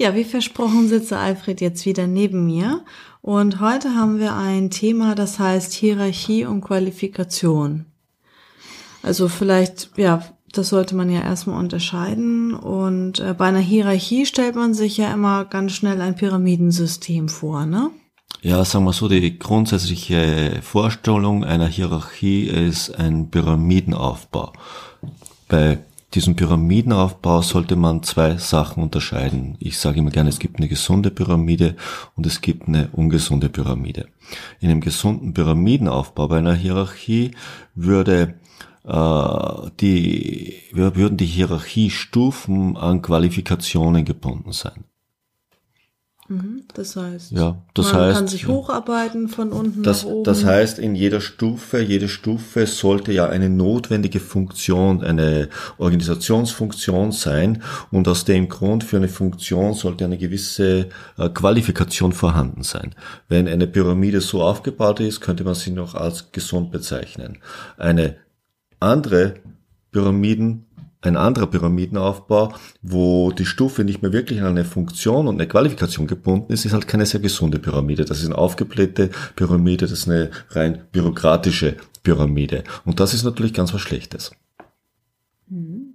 Ja, wie versprochen sitze Alfred jetzt wieder neben mir und heute haben wir ein Thema, das heißt Hierarchie und Qualifikation. Also vielleicht, ja, das sollte man ja erstmal unterscheiden und äh, bei einer Hierarchie stellt man sich ja immer ganz schnell ein Pyramidensystem vor, ne? Ja, sagen wir so, die grundsätzliche Vorstellung einer Hierarchie ist ein Pyramidenaufbau. Bei diesem Pyramidenaufbau sollte man zwei Sachen unterscheiden. Ich sage immer gerne, es gibt eine gesunde Pyramide und es gibt eine ungesunde Pyramide. In einem gesunden Pyramidenaufbau bei einer Hierarchie würde äh, die, würden die Hierarchiestufen an Qualifikationen gebunden sein. Mhm, das heißt, ja, das man heißt, kann sich hocharbeiten von unten das, nach oben. Das heißt, in jeder Stufe, jede Stufe sollte ja eine notwendige Funktion, eine Organisationsfunktion sein und aus dem Grund für eine Funktion sollte eine gewisse äh, Qualifikation vorhanden sein. Wenn eine Pyramide so aufgebaut ist, könnte man sie noch als gesund bezeichnen. Eine andere Pyramiden ein anderer Pyramidenaufbau, wo die Stufe nicht mehr wirklich an eine Funktion und eine Qualifikation gebunden ist, ist halt keine sehr gesunde Pyramide. Das ist eine aufgeblähte Pyramide, das ist eine rein bürokratische Pyramide. Und das ist natürlich ganz was Schlechtes. Mhm.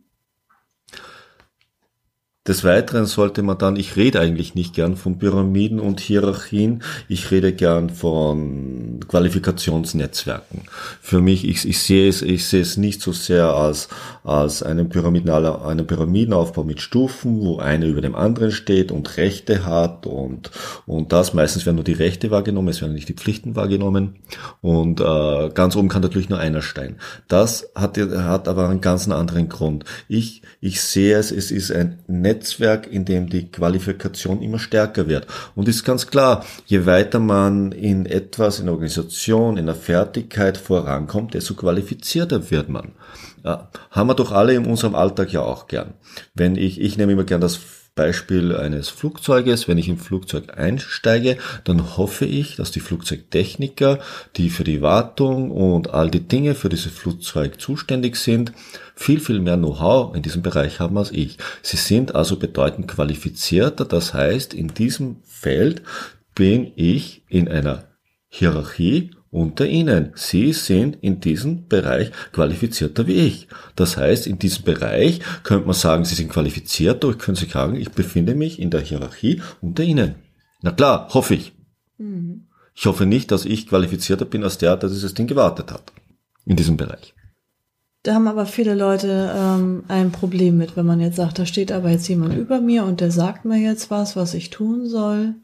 Des Weiteren sollte man dann, ich rede eigentlich nicht gern von Pyramiden und Hierarchien, ich rede gern von Qualifikationsnetzwerken. Für mich, ich, ich sehe es, ich sehe es nicht so sehr als, als einen, Pyramiden, einen Pyramidenaufbau mit Stufen, wo einer über dem anderen steht und Rechte hat und, und das. Meistens werden nur die Rechte wahrgenommen, es werden nicht die Pflichten wahrgenommen und äh, ganz oben kann natürlich nur einer stehen. Das hat, hat aber einen ganz anderen Grund. Ich, ich sehe es, es ist ein Netzwerk, Netzwerk, in dem die Qualifikation immer stärker wird. Und ist ganz klar, je weiter man in etwas, in Organisation, in der Fertigkeit vorankommt, desto qualifizierter wird man. Ja, haben wir doch alle in unserem Alltag ja auch gern. Wenn ich, ich nehme immer gern das Beispiel eines Flugzeuges, wenn ich im Flugzeug einsteige, dann hoffe ich, dass die Flugzeugtechniker, die für die Wartung und all die Dinge für dieses Flugzeug zuständig sind, viel, viel mehr Know-how in diesem Bereich haben als ich. Sie sind also bedeutend qualifizierter. Das heißt, in diesem Feld bin ich in einer Hierarchie unter Ihnen. Sie sind in diesem Bereich qualifizierter wie ich. Das heißt, in diesem Bereich könnte man sagen, Sie sind qualifiziert, aber ich könnte Sie sagen, ich befinde mich in der Hierarchie unter Ihnen. Na klar, hoffe ich. Mhm. Ich hoffe nicht, dass ich qualifizierter bin als der, der dieses Ding gewartet hat. In diesem Bereich. Da haben aber viele Leute ähm, ein Problem mit, wenn man jetzt sagt, da steht aber jetzt jemand über mir und der sagt mir jetzt was, was ich tun soll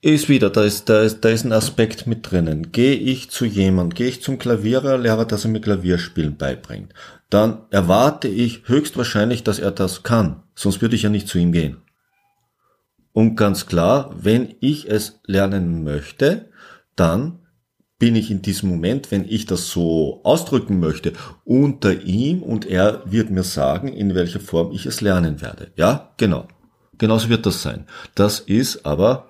ist wieder, da ist, da ist, da ist ein Aspekt mit drinnen. Gehe ich zu jemand, gehe ich zum Klavierlehrer, dass er mir Klavierspielen beibringt, dann erwarte ich höchstwahrscheinlich, dass er das kann. Sonst würde ich ja nicht zu ihm gehen. Und ganz klar, wenn ich es lernen möchte, dann bin ich in diesem Moment, wenn ich das so ausdrücken möchte, unter ihm und er wird mir sagen, in welcher Form ich es lernen werde. Ja, genau. Genauso wird das sein. Das ist aber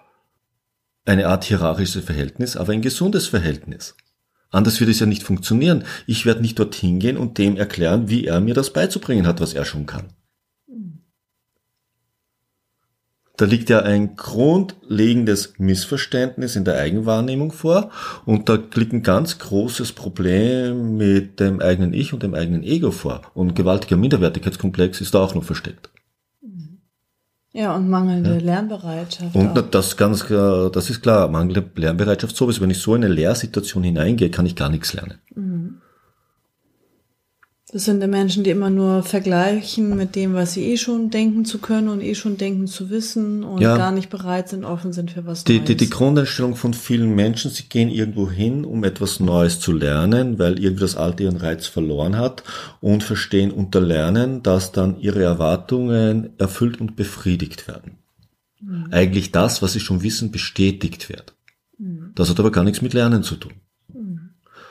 eine Art hierarchisches Verhältnis, aber ein gesundes Verhältnis. Anders wird es ja nicht funktionieren. Ich werde nicht dorthin gehen und dem erklären, wie er mir das beizubringen hat, was er schon kann. Da liegt ja ein grundlegendes Missverständnis in der Eigenwahrnehmung vor und da liegt ein ganz großes Problem mit dem eigenen Ich und dem eigenen Ego vor. Und gewaltiger Minderwertigkeitskomplex ist da auch noch versteckt. Ja, und mangelnde ja. Lernbereitschaft. Und auch. das ganz klar, das ist klar, mangelnde Lernbereitschaft sowieso. Wenn ich so in eine Lehrsituation hineingehe, kann ich gar nichts lernen. Mhm. Das sind die Menschen, die immer nur vergleichen mit dem, was sie eh schon denken zu können und eh schon denken zu wissen und ja. gar nicht bereit sind, offen sind für was die, Neues. Die, die Grundeinstellung von vielen Menschen, sie gehen irgendwo hin, um etwas Neues zu lernen, weil irgendwie das Alte ihren Reiz verloren hat und verstehen unter Lernen, dass dann ihre Erwartungen erfüllt und befriedigt werden. Mhm. Eigentlich das, was sie schon wissen, bestätigt wird. Mhm. Das hat aber gar nichts mit Lernen zu tun. Mhm.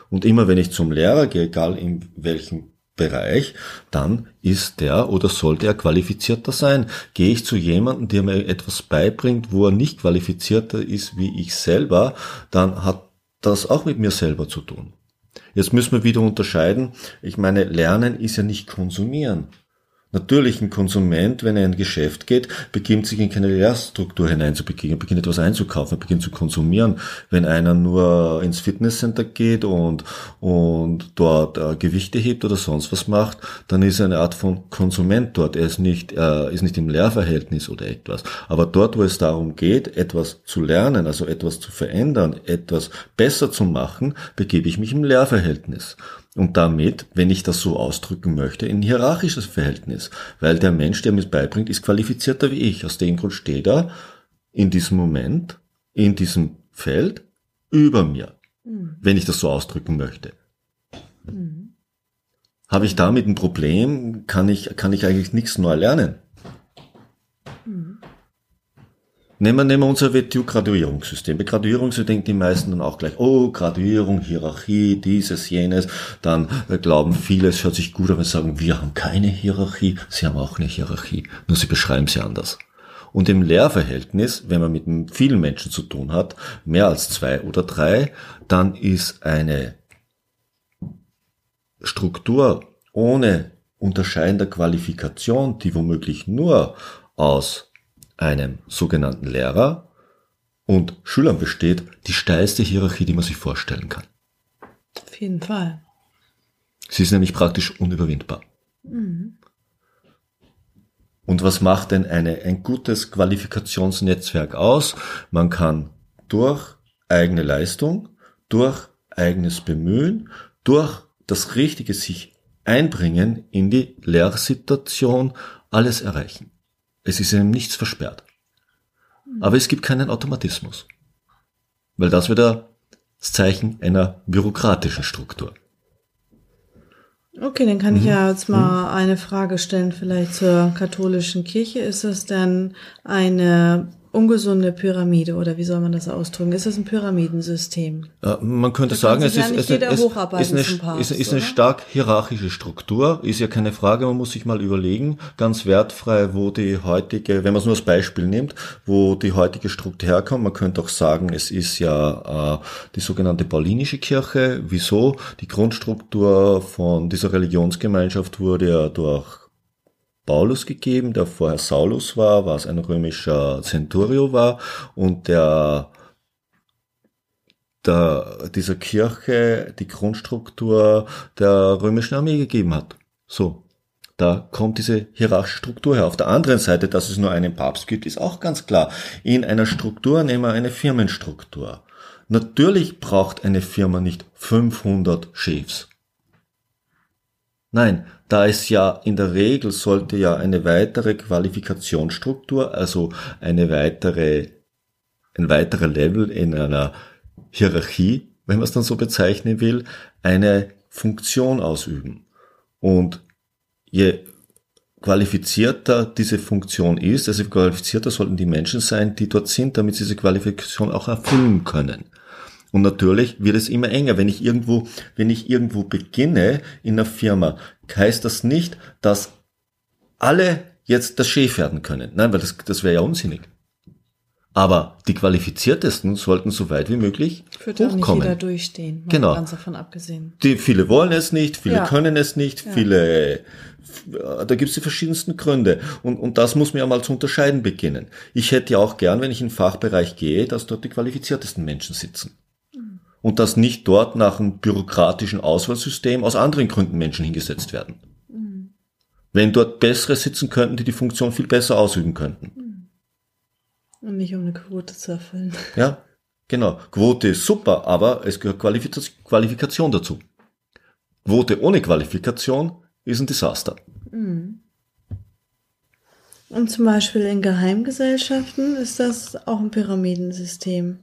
Und immer wenn ich zum Lehrer gehe, egal in welchem Bereich, dann ist der oder sollte er qualifizierter sein. Gehe ich zu jemandem, der mir etwas beibringt, wo er nicht qualifizierter ist wie ich selber, dann hat das auch mit mir selber zu tun. Jetzt müssen wir wieder unterscheiden. Ich meine, Lernen ist ja nicht konsumieren. Natürlich ein Konsument, wenn er in ein Geschäft geht, beginnt sich in keine Lehrstruktur hineinzubegeben, beginnt etwas einzukaufen, beginnt zu konsumieren. Wenn einer nur ins Fitnesscenter geht und, und dort äh, Gewichte hebt oder sonst was macht, dann ist er eine Art von Konsument dort. Er ist nicht, äh, ist nicht im Lehrverhältnis oder etwas. Aber dort, wo es darum geht, etwas zu lernen, also etwas zu verändern, etwas besser zu machen, begebe ich mich im Lehrverhältnis. Und damit, wenn ich das so ausdrücken möchte, ein hierarchisches Verhältnis. Weil der Mensch, der mir beibringt, ist qualifizierter wie ich. Aus dem Grund steht er in diesem Moment, in diesem Feld, über mir. Mhm. Wenn ich das so ausdrücken möchte. Mhm. Habe ich damit ein Problem, kann ich, kann ich eigentlich nichts neu lernen. Nehmen wir, nehmen wir unser WTU-Graduierungssystem. Bei Graduierung so denken die meisten dann auch gleich, oh, Graduierung, Hierarchie, dieses, jenes. Dann äh, glauben viele, es hört sich gut an, wenn sie sagen, wir haben keine Hierarchie. Sie haben auch eine Hierarchie, nur sie beschreiben sie anders. Und im Lehrverhältnis, wenn man mit vielen Menschen zu tun hat, mehr als zwei oder drei, dann ist eine Struktur ohne unterscheidender Qualifikation, die womöglich nur aus einem sogenannten Lehrer und Schülern besteht, die steilste Hierarchie, die man sich vorstellen kann. Auf jeden Fall. Sie ist nämlich praktisch unüberwindbar. Mhm. Und was macht denn eine, ein gutes Qualifikationsnetzwerk aus? Man kann durch eigene Leistung, durch eigenes Bemühen, durch das richtige sich einbringen in die Lehrsituation alles erreichen. Es ist ihm nichts versperrt. Aber es gibt keinen Automatismus. Weil das wieder das Zeichen einer bürokratischen Struktur. Okay, dann kann mhm. ich ja jetzt mal mhm. eine Frage stellen, vielleicht zur katholischen Kirche. Ist das denn eine ungesunde Pyramide oder wie soll man das ausdrücken? Ist das ein Pyramidensystem? Ja, man könnte da sagen, es ist, es, es, ist, eine, Papst, ist, ist eine stark hierarchische Struktur, ist ja keine Frage, man muss sich mal überlegen, ganz wertfrei, wo die heutige, wenn man es nur als Beispiel nimmt, wo die heutige Struktur herkommt. Man könnte auch sagen, es ist ja äh, die sogenannte Paulinische Kirche. Wieso? Die Grundstruktur von dieser Religionsgemeinschaft wurde ja durch Paulus gegeben, der vorher Saulus war, was ein römischer Centurio war und der, der dieser Kirche die Grundstruktur der römischen Armee gegeben hat. So. Da kommt diese hierarchische Struktur her. Auf der anderen Seite, dass es nur einen Papst gibt, ist auch ganz klar. In einer Struktur nehmen wir eine Firmenstruktur. Natürlich braucht eine Firma nicht 500 Chefs. Nein, da es ja in der Regel sollte ja eine weitere Qualifikationsstruktur, also eine weitere, ein weiterer Level in einer Hierarchie, wenn man es dann so bezeichnen will, eine Funktion ausüben. Und je qualifizierter diese Funktion ist, also qualifizierter sollten die Menschen sein, die dort sind, damit sie diese Qualifikation auch erfüllen können. Und natürlich wird es immer enger. Wenn ich irgendwo, wenn ich irgendwo beginne in einer Firma, heißt das nicht, dass alle jetzt das Chef werden können. Nein, weil das, das wäre ja unsinnig. Aber die Qualifiziertesten sollten so weit wie möglich Führt hochkommen. Auch nicht jeder durchstehen. Genau. Ganz davon abgesehen. Die, viele wollen es nicht, viele ja. können es nicht, ja. viele, da gibt es die verschiedensten Gründe. Und, und das muss man ja mal zu unterscheiden beginnen. Ich hätte ja auch gern, wenn ich in den Fachbereich gehe, dass dort die qualifiziertesten Menschen sitzen und dass nicht dort nach einem bürokratischen Auswahlsystem aus anderen Gründen Menschen hingesetzt werden. Mhm. Wenn dort bessere sitzen könnten, die die Funktion viel besser ausüben könnten. Mhm. Und nicht um eine Quote zu erfüllen. Ja, genau. Quote ist super, aber es gehört Qualifikation dazu. Quote ohne Qualifikation ist ein Desaster. Mhm. Und zum Beispiel in Geheimgesellschaften ist das auch ein Pyramidensystem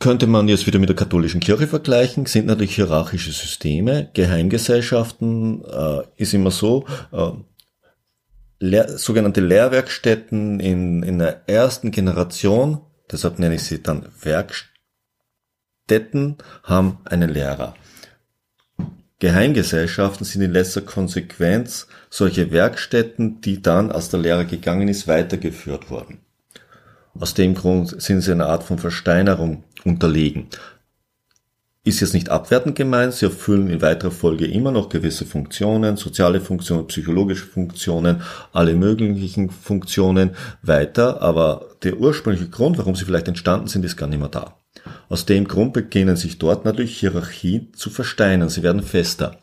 könnte man jetzt wieder mit der katholischen Kirche vergleichen, sind natürlich hierarchische Systeme. Geheimgesellschaften äh, ist immer so, äh, Lehr sogenannte Lehrwerkstätten in, in der ersten Generation, deshalb nenne ich sie dann Werkstätten, haben einen Lehrer. Geheimgesellschaften sind in letzter Konsequenz solche Werkstätten, die dann, als der Lehrer gegangen ist, weitergeführt wurden. Aus dem Grund sind sie einer Art von Versteinerung unterlegen. Ist jetzt nicht abwertend gemeint, sie erfüllen in weiterer Folge immer noch gewisse Funktionen, soziale Funktionen, psychologische Funktionen, alle möglichen Funktionen weiter, aber der ursprüngliche Grund, warum sie vielleicht entstanden sind, ist gar nicht mehr da. Aus dem Grund beginnen sich dort natürlich Hierarchien zu versteinern, sie werden fester.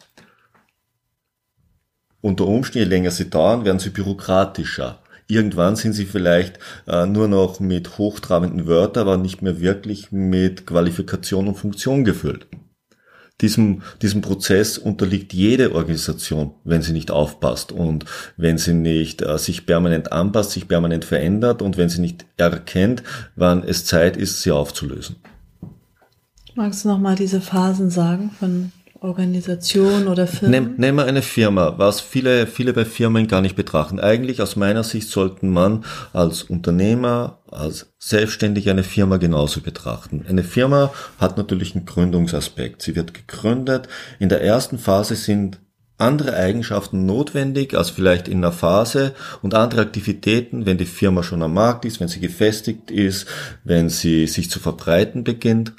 Unter Umständen, je länger sie dauern, werden sie bürokratischer. Irgendwann sind sie vielleicht äh, nur noch mit hochtrabenden Wörtern, aber nicht mehr wirklich mit Qualifikation und Funktion gefüllt. Diesem, diesem Prozess unterliegt jede Organisation, wenn sie nicht aufpasst und wenn sie nicht äh, sich permanent anpasst, sich permanent verändert und wenn sie nicht erkennt, wann es Zeit ist, sie aufzulösen. Magst du nochmal diese Phasen sagen von Organisation oder Firma? Nehm, nehmen wir eine Firma, was viele, viele bei Firmen gar nicht betrachten. Eigentlich aus meiner Sicht sollten man als Unternehmer, als selbstständig eine Firma genauso betrachten. Eine Firma hat natürlich einen Gründungsaspekt. Sie wird gegründet. In der ersten Phase sind andere Eigenschaften notwendig als vielleicht in einer Phase und andere Aktivitäten, wenn die Firma schon am Markt ist, wenn sie gefestigt ist, wenn sie sich zu verbreiten beginnt.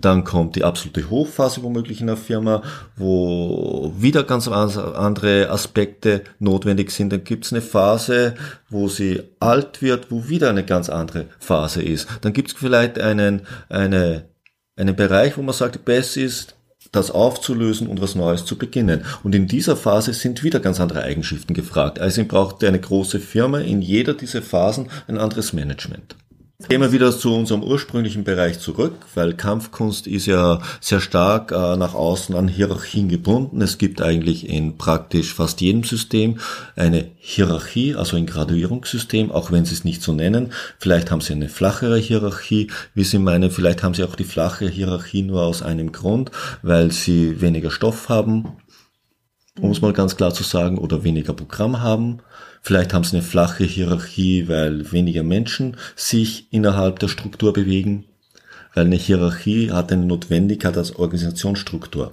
Dann kommt die absolute Hochphase womöglich in der Firma, wo wieder ganz andere Aspekte notwendig sind. Dann gibt es eine Phase, wo sie alt wird, wo wieder eine ganz andere Phase ist. Dann gibt es vielleicht einen, eine, einen Bereich, wo man sagt, besser ist, das aufzulösen und was Neues zu beginnen. Und in dieser Phase sind wieder ganz andere Eigenschaften gefragt. Also braucht eine große Firma in jeder dieser Phasen ein anderes Management. Gehen wir wieder zu unserem ursprünglichen Bereich zurück, weil Kampfkunst ist ja sehr stark äh, nach außen an Hierarchien gebunden. Es gibt eigentlich in praktisch fast jedem System eine Hierarchie, also ein Graduierungssystem, auch wenn Sie es nicht so nennen. Vielleicht haben Sie eine flachere Hierarchie, wie Sie meinen. Vielleicht haben Sie auch die flache Hierarchie nur aus einem Grund, weil Sie weniger Stoff haben, um es mal ganz klar zu sagen, oder weniger Programm haben. Vielleicht haben sie eine flache Hierarchie, weil weniger Menschen sich innerhalb der Struktur bewegen, weil eine Hierarchie hat eine Notwendigkeit als Organisationsstruktur.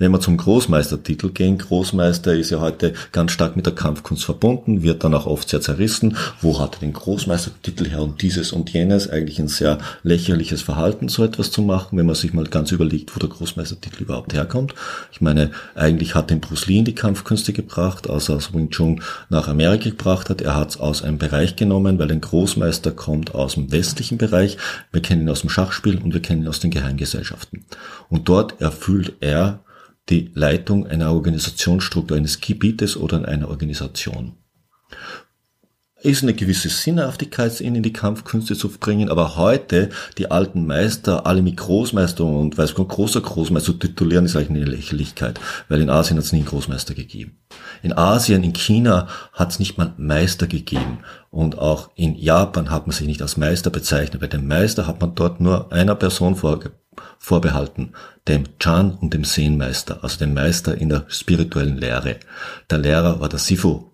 Wenn wir zum Großmeistertitel gehen, Großmeister ist ja heute ganz stark mit der Kampfkunst verbunden, wird dann auch oft sehr zerrissen. Wo hat er den Großmeistertitel her und dieses und jenes? Eigentlich ein sehr lächerliches Verhalten, so etwas zu machen, wenn man sich mal ganz überlegt, wo der Großmeistertitel überhaupt herkommt. Ich meine, eigentlich hat den Bruce Lee in die Kampfkünste gebracht, als er Wing Chun nach Amerika gebracht hat. Er hat es aus einem Bereich genommen, weil ein Großmeister kommt aus dem westlichen Bereich. Wir kennen ihn aus dem Schachspiel und wir kennen ihn aus den Geheimgesellschaften. Und dort erfüllt er die Leitung einer Organisationsstruktur, eines Gebietes oder einer Organisation. Ist eine gewisse Sinnhaftigkeit in die Kampfkünste zu bringen, aber heute die alten Meister, alle mit Großmeister und weiß Gott, großer Großmeister zu titulieren, ist eigentlich eine Lächerlichkeit, weil in Asien hat es nie einen Großmeister gegeben. In Asien, in China hat es nicht mal Meister gegeben und auch in Japan hat man sich nicht als Meister bezeichnet. Bei dem Meister hat man dort nur einer Person vorgegeben vorbehalten, dem Chan und dem Sehenmeister, also dem Meister in der spirituellen Lehre. Der Lehrer war der Sifu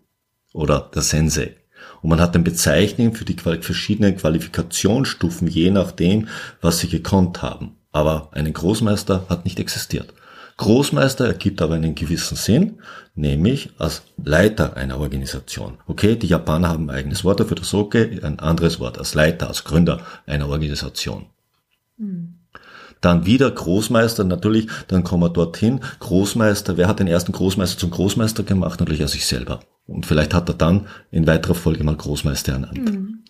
oder der Sensei. Und man hat dann Bezeichnungen für die verschiedenen Qualifikationsstufen, je nachdem, was sie gekonnt haben. Aber einen Großmeister hat nicht existiert. Großmeister ergibt aber einen gewissen Sinn, nämlich als Leiter einer Organisation. Okay, die Japaner haben ein eigenes Wort dafür, das Soke, ein anderes Wort als Leiter, als Gründer einer Organisation. Mhm. Dann wieder Großmeister, natürlich, dann kommen wir dorthin. Großmeister, wer hat den ersten Großmeister zum Großmeister gemacht? Natürlich er sich selber. Und vielleicht hat er dann in weiterer Folge mal Großmeister ernannt. Mhm.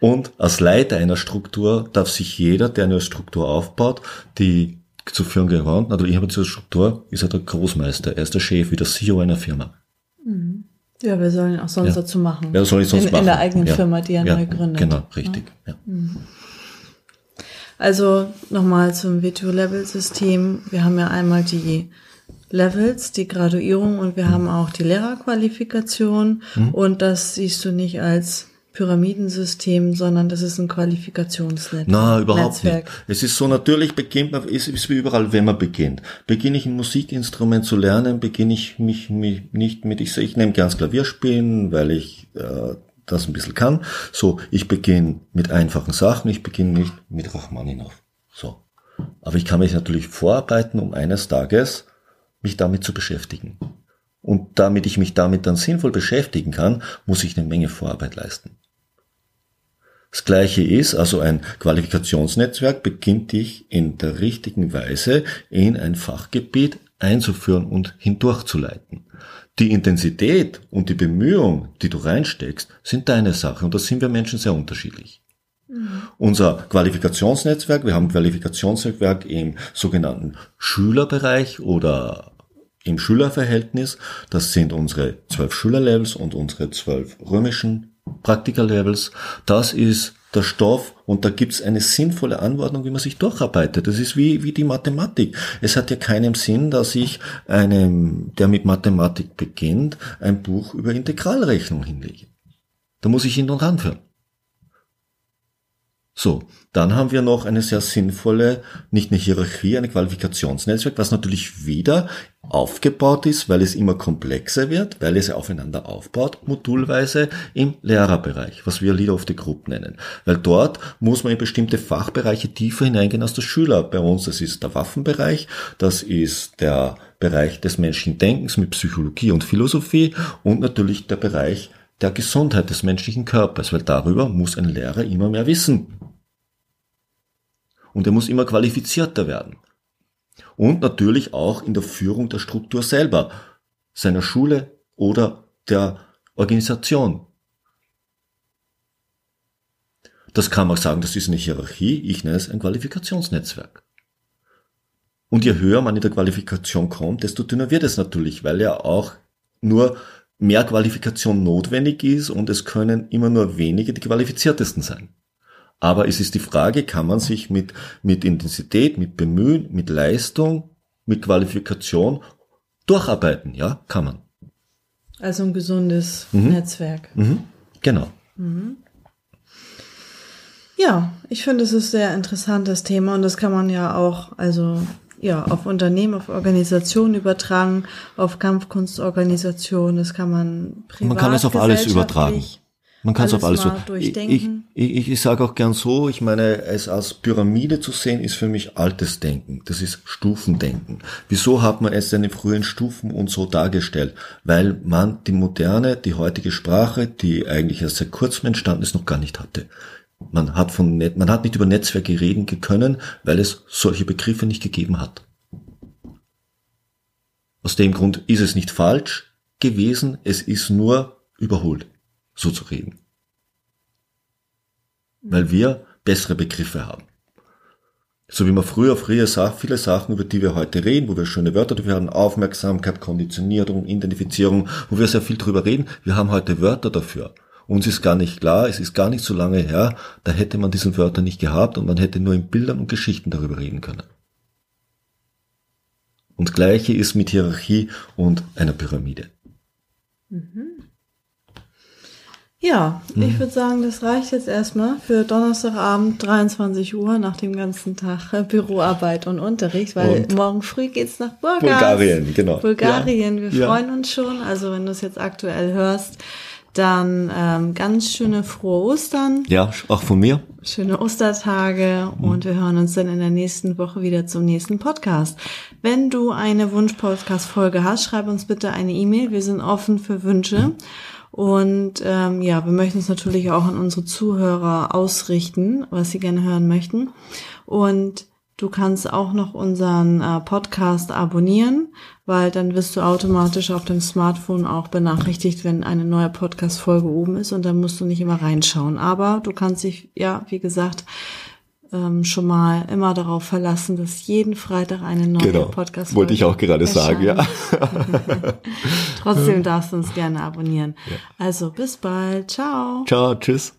Und als Leiter einer Struktur darf sich jeder, der eine Struktur aufbaut, die zu führen gehört, natürlich in dieser Struktur ist er der Großmeister, er ist der Chef, wie der CEO einer Firma. Mhm. Ja, wir sollen auch sonst ja. dazu machen. Ja, soll ich sonst in, machen. In der eigenen ja. Firma, die er ja. neu gründet. Genau, richtig. Mhm. Also nochmal zum WTO-Level-System. Wir haben ja einmal die Levels, die Graduierung und wir haben auch die Lehrerqualifikation. Mhm. Und das siehst du nicht als Pyramidensystem, sondern das ist ein Qualifikationsnetzwerk. Na, überhaupt Netzwerk. nicht. Es ist so, natürlich beginnt man, es ist wie überall, wenn man beginnt. Beginne ich ein Musikinstrument zu lernen, beginne ich mich, mich nicht mit, ich, ich nehme gern Klavier spielen, weil ich äh, das ein bisschen kann. So, ich beginne mit einfachen Sachen, ich beginne nicht mit Rachmaninov. So. Aber ich kann mich natürlich vorarbeiten, um eines Tages mich damit zu beschäftigen. Und damit ich mich damit dann sinnvoll beschäftigen kann, muss ich eine Menge Vorarbeit leisten. Das gleiche ist, also ein Qualifikationsnetzwerk beginnt dich in der richtigen Weise in ein Fachgebiet einzuführen und hindurchzuleiten. Die Intensität und die Bemühung, die du reinsteckst, sind deine Sache und da sind wir Menschen sehr unterschiedlich. Unser Qualifikationsnetzwerk, wir haben ein Qualifikationsnetzwerk im sogenannten Schülerbereich oder im Schülerverhältnis. Das sind unsere zwölf Schülerlevels und unsere zwölf römischen Praktikerlevels, das ist der Stoff und da gibt's eine sinnvolle Anordnung, wie man sich durcharbeitet. Das ist wie, wie die Mathematik. Es hat ja keinen Sinn, dass ich einem, der mit Mathematik beginnt, ein Buch über Integralrechnung hinlege. Da muss ich ihn noch ranführen. So, dann haben wir noch eine sehr sinnvolle, nicht eine Hierarchie, eine Qualifikationsnetzwerk, was natürlich wieder aufgebaut ist, weil es immer komplexer wird, weil es aufeinander aufbaut, modulweise im Lehrerbereich, was wir Leader of the Group nennen. Weil dort muss man in bestimmte Fachbereiche tiefer hineingehen als der Schüler. Bei uns, das ist der Waffenbereich, das ist der Bereich des menschlichen Denkens mit Psychologie und Philosophie und natürlich der Bereich der Gesundheit des menschlichen Körpers, weil darüber muss ein Lehrer immer mehr wissen und er muss immer qualifizierter werden. Und natürlich auch in der Führung der Struktur selber, seiner Schule oder der Organisation. Das kann man sagen, das ist eine Hierarchie, ich nenne es ein Qualifikationsnetzwerk. Und je höher man in der Qualifikation kommt, desto dünner wird es natürlich, weil ja auch nur mehr Qualifikation notwendig ist und es können immer nur wenige die qualifiziertesten sein. Aber es ist die Frage, kann man sich mit, mit Intensität, mit Bemühen, mit Leistung, mit Qualifikation durcharbeiten? Ja, kann man. Also ein gesundes mhm. Netzwerk. Mhm. Genau. Mhm. Ja, ich finde, es ist sehr interessantes Thema und das kann man ja auch, also ja, auf Unternehmen, auf Organisationen übertragen, auf Kampfkunstorganisationen, das kann man privat, Man kann es auf alles übertragen. Man kann es auf alles so. Ich, ich, ich, ich sage auch gern so, ich meine, es als Pyramide zu sehen, ist für mich altes Denken. Das ist Stufendenken. Wieso hat man es denn in frühen Stufen und so dargestellt? Weil man die moderne, die heutige Sprache, die eigentlich erst seit kurzem entstanden ist, noch gar nicht hatte. Man hat von, man hat nicht über Netzwerke reden können, weil es solche Begriffe nicht gegeben hat. Aus dem Grund ist es nicht falsch gewesen, es ist nur überholt so zu reden. Weil wir bessere Begriffe haben. So wie man früher, früher sagt, viele Sachen, über die wir heute reden, wo wir schöne Wörter dafür haben, Aufmerksamkeit, Konditionierung, Identifizierung, wo wir sehr viel drüber reden, wir haben heute Wörter dafür. Uns ist gar nicht klar, es ist gar nicht so lange her, da hätte man diesen Wörter nicht gehabt und man hätte nur in Bildern und Geschichten darüber reden können. Und gleiche ist mit Hierarchie und einer Pyramide. Mhm. Ja, mhm. ich würde sagen, das reicht jetzt erstmal für Donnerstagabend 23 Uhr nach dem ganzen Tag äh, Büroarbeit und Unterricht, weil und morgen früh geht's nach Bulgarien. Bulgarien, genau. Bulgarien, ja. wir ja. freuen uns schon. Also wenn du es jetzt aktuell hörst, dann ähm, ganz schöne frohe Ostern. Ja, auch von mir. Schöne Ostertage mhm. und wir hören uns dann in der nächsten Woche wieder zum nächsten Podcast. Wenn du eine Wunsch-Podcast-Folge hast, schreib uns bitte eine E-Mail. Wir sind offen für Wünsche. Mhm. Und ähm, ja, wir möchten es natürlich auch an unsere Zuhörer ausrichten, was sie gerne hören möchten. Und du kannst auch noch unseren äh, Podcast abonnieren, weil dann wirst du automatisch auf dem Smartphone auch benachrichtigt, wenn eine neue Podcast-Folge oben ist und dann musst du nicht immer reinschauen. Aber du kannst dich, ja, wie gesagt, ähm, schon mal immer darauf verlassen, dass jeden Freitag eine neue genau. podcast Wollte ich auch gerade erscheint. sagen, ja. Trotzdem darfst du uns gerne abonnieren. Ja. Also bis bald. Ciao. Ciao, tschüss.